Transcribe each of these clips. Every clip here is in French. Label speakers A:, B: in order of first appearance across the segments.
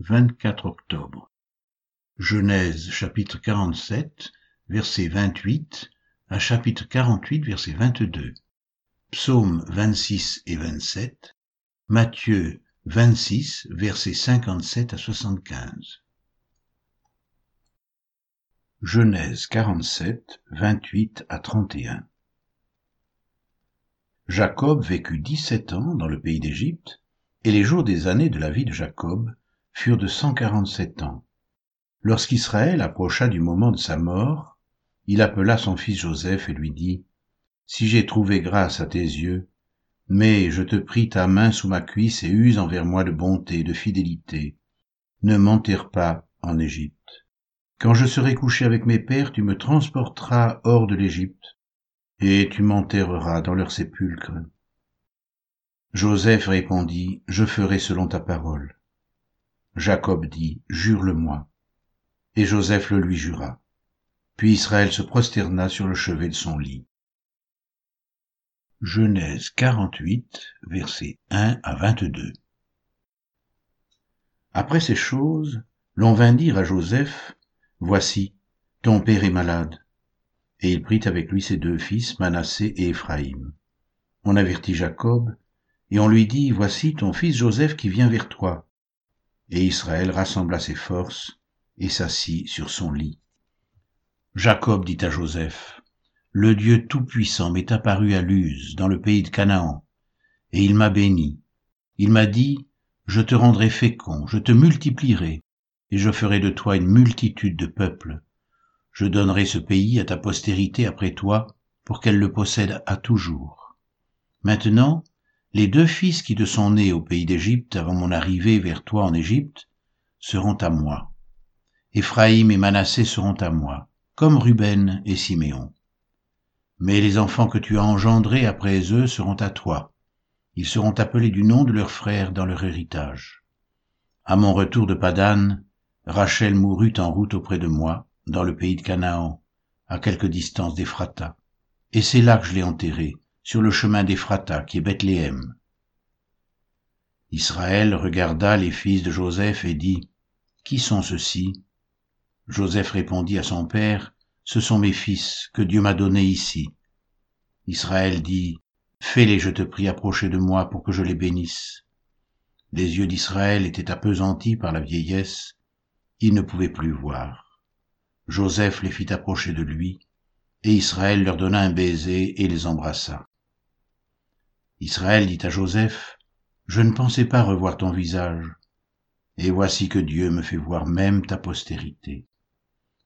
A: 24 octobre. Genèse chapitre 47, verset 28 à chapitre 48, verset 22. Psaume 26 et 27. Matthieu 26, versets 57 à 75. Genèse 47, 28 à 31. Jacob vécut dix-sept ans dans le pays d'Égypte, et les jours des années de la vie de Jacob furent de cent quarante-sept ans. Lorsqu'Israël approcha du moment de sa mort, il appela son fils Joseph et lui dit, Si j'ai trouvé grâce à tes yeux, mais je te prie ta main sous ma cuisse et use envers moi de bonté, de fidélité. Ne m'enterre pas en Égypte. Quand je serai couché avec mes pères, tu me transporteras hors de l'Égypte, et tu m'enterreras dans leur sépulcre. Joseph répondit, Je ferai selon ta parole. Jacob dit, Jure-le-moi. Et Joseph le lui jura. Puis Israël se prosterna sur le chevet de son lit. Genèse 48, versets 1 à 22. Après ces choses, l'on vint dire à Joseph, Voici, ton père est malade. Et il prit avec lui ses deux fils, Manassé et Éphraïm. On avertit Jacob, et on lui dit, Voici ton fils Joseph qui vient vers toi. Et Israël rassembla ses forces et s'assit sur son lit. Jacob dit à Joseph, Le Dieu Tout-Puissant m'est apparu à Luz, dans le pays de Canaan, et il m'a béni. Il m'a dit, Je te rendrai fécond, je te multiplierai, et je ferai de toi une multitude de peuples. Je donnerai ce pays à ta postérité après toi, pour qu'elle le possède à toujours. Maintenant, les deux fils qui te sont nés au pays d'Égypte avant mon arrivée vers toi en Égypte seront à moi. Éphraïm et Manassé seront à moi, comme Ruben et Siméon. Mais les enfants que tu as engendrés après eux seront à toi. Ils seront appelés du nom de leurs frères dans leur héritage. À mon retour de Padan, Rachel mourut en route auprès de moi, dans le pays de Canaan, à quelque distance d'Ephrata. Et c'est là que je l'ai enterrée, sur le chemin d'Ephrata, qui est Bethléem. Israël regarda les fils de Joseph et dit, Qui sont ceux-ci? Joseph répondit à son père, Ce sont mes fils que Dieu m'a donnés ici. Israël dit, Fais-les, je te prie, approcher de moi pour que je les bénisse. Les yeux d'Israël étaient appesantis par la vieillesse, il ne pouvait plus voir. Joseph les fit approcher de lui, et Israël leur donna un baiser et les embrassa. Israël dit à Joseph, Je ne pensais pas revoir ton visage, et voici que Dieu me fait voir même ta postérité.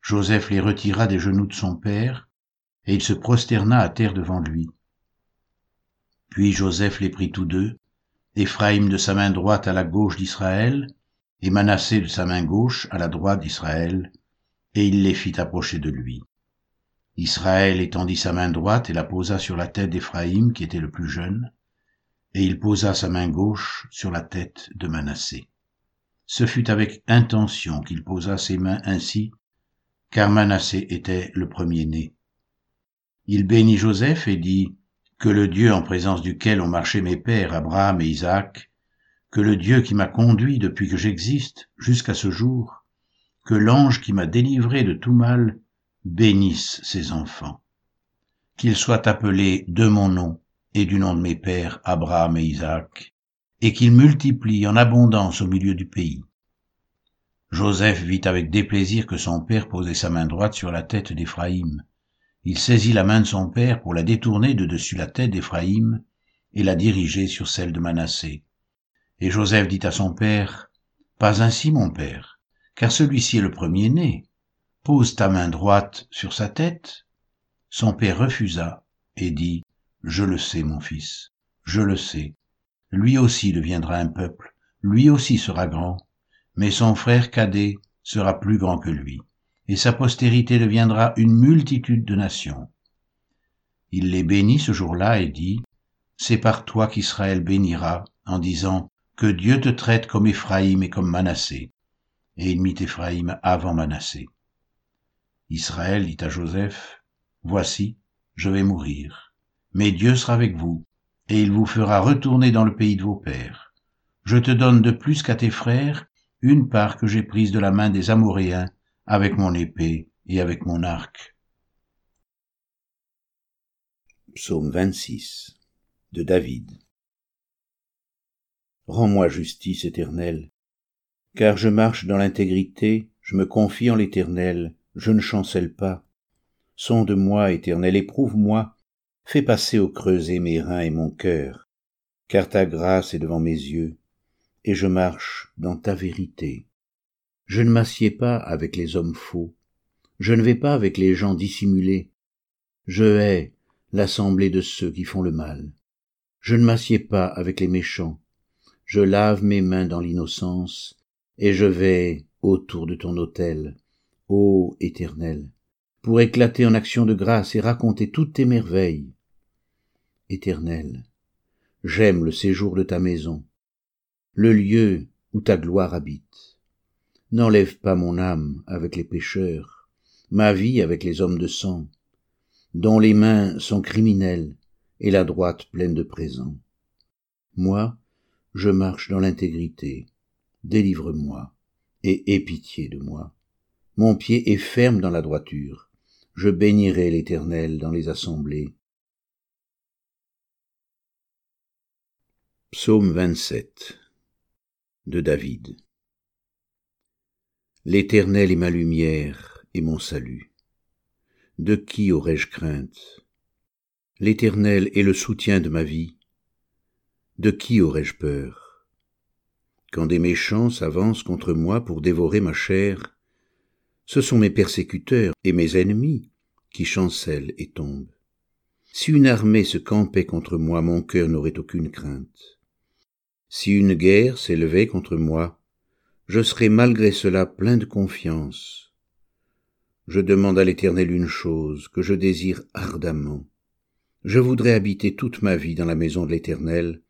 A: Joseph les retira des genoux de son père, et il se prosterna à terre devant lui. Puis Joseph les prit tous deux, Éphraïm de sa main droite à la gauche d'Israël, et Manassé de sa main gauche à la droite d'Israël, et il les fit approcher de lui. Israël étendit sa main droite et la posa sur la tête d'Éphraïm, qui était le plus jeune, et il posa sa main gauche sur la tête de Manassé. Ce fut avec intention qu'il posa ses mains ainsi, car Manassé était le premier-né. Il bénit Joseph et dit, Que le Dieu en présence duquel ont marché mes pères Abraham et Isaac, que le Dieu qui m'a conduit depuis que j'existe jusqu'à ce jour, que l'ange qui m'a délivré de tout mal bénisse ses enfants. Qu'ils soient appelés de mon nom et du nom de mes pères Abraham et Isaac, et qu'ils multiplient en abondance au milieu du pays. Joseph vit avec déplaisir que son père posait sa main droite sur la tête d'Éphraïm. Il saisit la main de son père pour la détourner de dessus la tête d'Éphraïm et la diriger sur celle de Manassé. Et Joseph dit à son père, Pas ainsi, mon père, car celui-ci est le premier-né. Pose ta main droite sur sa tête. Son père refusa et dit, je le sais, mon fils, je le sais. Lui aussi deviendra un peuple, lui aussi sera grand, mais son frère cadet sera plus grand que lui, et sa postérité deviendra une multitude de nations. Il les bénit ce jour-là et dit, C'est par toi qu'Israël bénira, en disant, Que Dieu te traite comme Éphraïm et comme Manassé. Et il mit Éphraïm avant Manassé. Israël dit à Joseph, Voici, je vais mourir mais Dieu sera avec vous, et il vous fera retourner dans le pays de vos pères. Je te donne de plus qu'à tes frères une part que j'ai prise de la main des Amoréens avec mon épée et avec mon arc.
B: Psaume 26 de David Rends-moi justice éternelle, car je marche dans l'intégrité, je me confie en l'éternel, je ne chancelle pas. Sonde-moi, éternel, éprouve-moi, fais passer au creuset mes reins et mon cœur, car ta grâce est devant mes yeux, et je marche dans ta vérité. Je ne m'assieds pas avec les hommes faux, je ne vais pas avec les gens dissimulés. Je hais l'assemblée de ceux qui font le mal. Je ne m'assieds pas avec les méchants. Je lave mes mains dans l'innocence, et je vais autour de ton autel, ô Éternel, pour éclater en action de grâce et raconter toutes tes merveilles. Éternel, j'aime le séjour de ta maison, le lieu où ta gloire habite. N'enlève pas mon âme avec les pécheurs, ma vie avec les hommes de sang, dont les mains sont criminelles et la droite pleine de présents. Moi, je marche dans l'intégrité. Délivre-moi et aie pitié de moi. Mon pied est ferme dans la droiture. Je bénirai l'Éternel dans les assemblées. Psaume 27 de David. L'Éternel est ma lumière et mon salut. De qui aurais-je crainte? L'Éternel est le soutien de ma vie. De qui aurais-je peur? Quand des méchants s'avancent contre moi pour dévorer ma chair, ce sont mes persécuteurs et mes ennemis qui chancellent et tombent. Si une armée se campait contre moi, mon cœur n'aurait aucune crainte. Si une guerre s'élevait contre moi, je serais malgré cela plein de confiance. Je demande à l'Éternel une chose que je désire ardemment. Je voudrais habiter toute ma vie dans la maison de l'Éternel,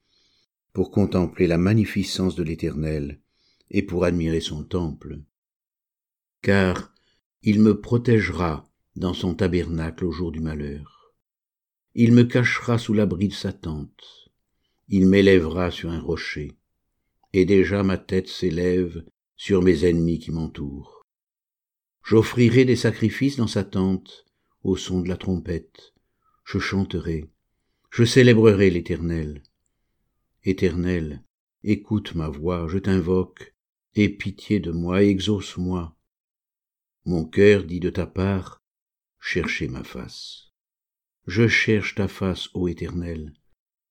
B: pour contempler la magnificence de l'Éternel et pour admirer son temple. Car il me protégera dans son tabernacle au jour du malheur. Il me cachera sous l'abri de sa tente il m'élèvera sur un rocher, et déjà ma tête s'élève sur mes ennemis qui m'entourent. J'offrirai des sacrifices dans sa tente, au son de la trompette, je chanterai, je célébrerai l'Éternel. Éternel, écoute ma voix, je t'invoque, aie pitié de moi, exauce-moi. Mon cœur dit de ta part, cherchez ma face. Je cherche ta face, ô Éternel,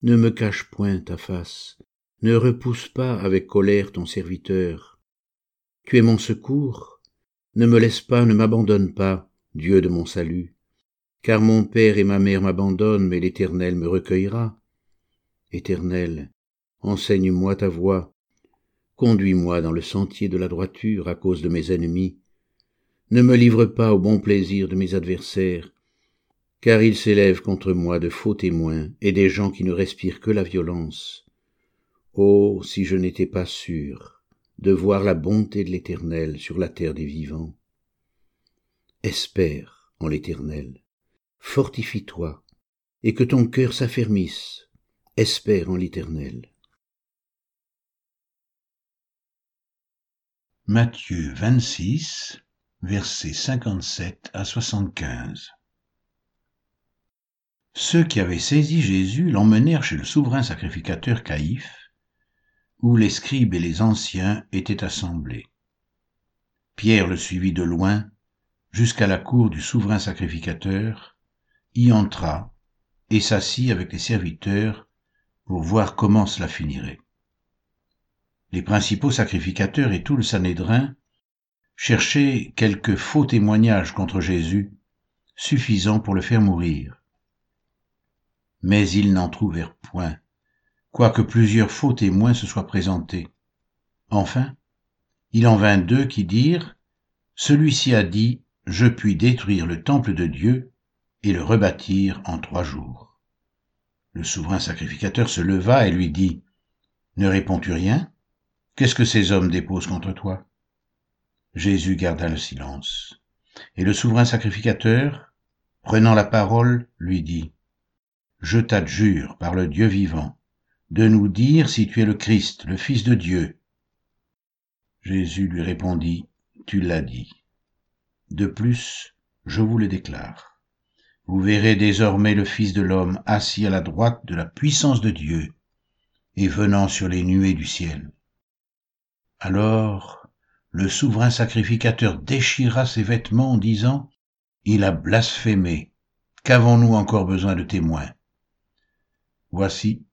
B: ne me cache point ta face, ne repousse pas avec colère ton serviteur. Tu es mon secours, ne me laisse pas, ne m'abandonne pas, Dieu de mon salut, car mon père et ma mère m'abandonnent, mais l'Éternel me recueillera. Éternel, enseigne-moi ta voie, conduis-moi dans le sentier de la droiture à cause de mes ennemis. Ne me livre pas au bon plaisir de mes adversaires, car il s'élève contre moi de faux témoins et des gens qui ne respirent que la violence. Oh, si je n'étais pas sûr de voir la bonté de l'Éternel sur la terre des vivants. Espère en l'Éternel, fortifie-toi, et que ton cœur s'affermisse, espère en l'Éternel.
A: Matthieu 26, versets 57 à 75 ceux qui avaient saisi Jésus l'emmenèrent chez le souverain sacrificateur Caïphe, où les scribes et les anciens étaient assemblés. Pierre le suivit de loin jusqu'à la cour du souverain sacrificateur, y entra et s'assit avec les serviteurs pour voir comment cela finirait. Les principaux sacrificateurs et tout le Sanhédrin cherchaient quelques faux témoignages contre Jésus, suffisants pour le faire mourir mais ils n'en trouvèrent point, quoique plusieurs faux témoins se soient présentés. Enfin, il en vint deux qui dirent, Celui-ci a dit, Je puis détruire le temple de Dieu et le rebâtir en trois jours. Le souverain sacrificateur se leva et lui dit, Ne réponds-tu rien? Qu'est-ce que ces hommes déposent contre toi? Jésus garda le silence. Et le souverain sacrificateur, prenant la parole, lui dit, je t'adjure par le Dieu vivant, de nous dire si tu es le Christ, le Fils de Dieu. Jésus lui répondit, Tu l'as dit. De plus, je vous le déclare. Vous verrez désormais le Fils de l'homme assis à la droite de la puissance de Dieu et venant sur les nuées du ciel. Alors le souverain sacrificateur déchira ses vêtements en disant, Il a blasphémé, qu'avons-nous encore besoin de témoins? Voici,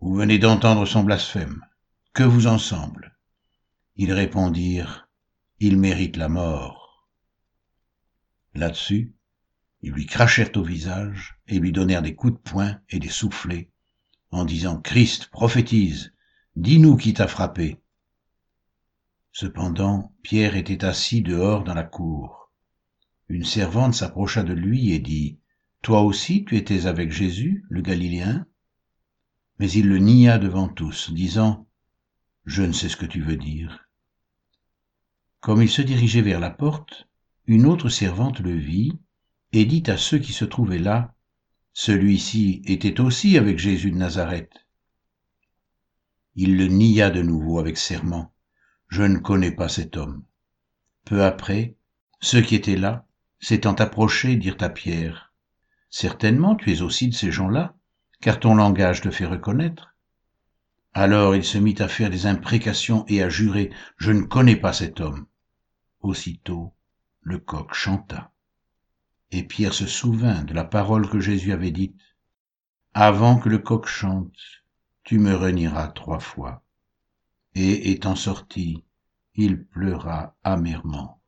A: vous venez d'entendre son blasphème, que vous en semble? Ils répondirent, Il mérite la mort. Là-dessus, ils lui crachèrent au visage et lui donnèrent des coups de poing et des soufflets, en disant, Christ, prophétise, dis-nous qui t'a frappé. Cependant, Pierre était assis dehors dans la cour. Une servante s'approcha de lui et dit, Toi aussi tu étais avec Jésus, le Galiléen? Mais il le nia devant tous, disant, Je ne sais ce que tu veux dire. Comme il se dirigeait vers la porte, une autre servante le vit et dit à ceux qui se trouvaient là, Celui-ci était aussi avec Jésus de Nazareth. Il le nia de nouveau avec serment je ne connais pas cet homme. Peu après, ceux qui étaient là, s'étant approchés, dirent à Pierre, Certainement tu es aussi de ces gens-là, car ton langage te fait reconnaître. Alors il se mit à faire des imprécations et à jurer, Je ne connais pas cet homme. Aussitôt, le coq chanta. Et Pierre se souvint de la parole que Jésus avait dite, Avant que le coq chante, tu me renieras trois fois et étant sorti, il pleura amèrement.